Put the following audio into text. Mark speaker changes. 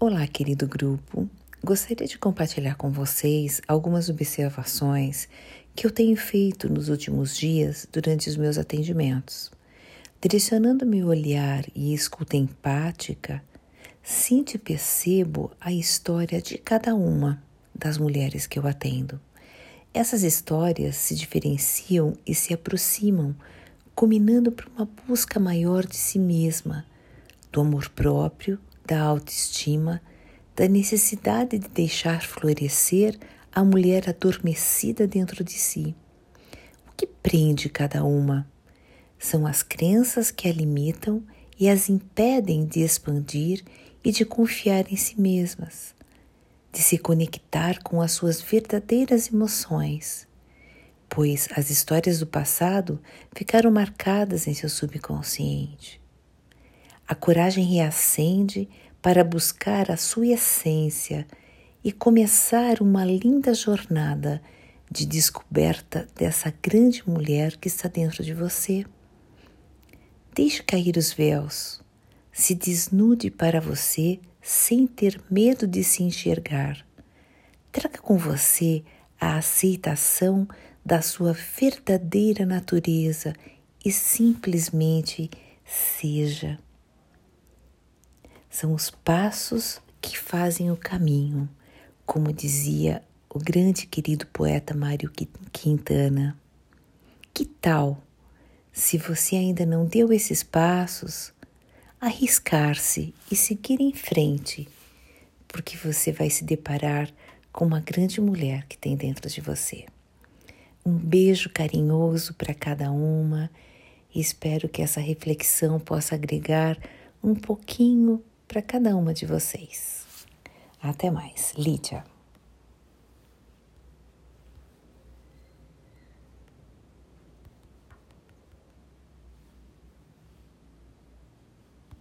Speaker 1: Olá, querido grupo. Gostaria de compartilhar com vocês algumas observações que eu tenho feito nos últimos dias durante os meus atendimentos. Direcionando meu olhar e escuta empática, sinto e percebo a história de cada uma das mulheres que eu atendo. Essas histórias se diferenciam e se aproximam, culminando para uma busca maior de si mesma, do amor próprio, da autoestima, da necessidade de deixar florescer a mulher adormecida dentro de si. O que prende cada uma? São as crenças que a limitam e as impedem de expandir e de confiar em si mesmas, de se conectar com as suas verdadeiras emoções, pois as histórias do passado ficaram marcadas em seu subconsciente. A coragem reacende para buscar a sua essência e começar uma linda jornada de descoberta dessa grande mulher que está dentro de você. Deixe cair os véus, se desnude para você sem ter medo de se enxergar. Traga com você a aceitação da sua verdadeira natureza e simplesmente seja. São os passos que fazem o caminho, como dizia o grande querido poeta Mário Quintana. Que tal, se você ainda não deu esses passos, arriscar-se e seguir em frente, porque você vai se deparar com uma grande mulher que tem dentro de você. Um beijo carinhoso para cada uma espero que essa reflexão possa agregar um pouquinho para cada uma de vocês. Até mais, Lídia.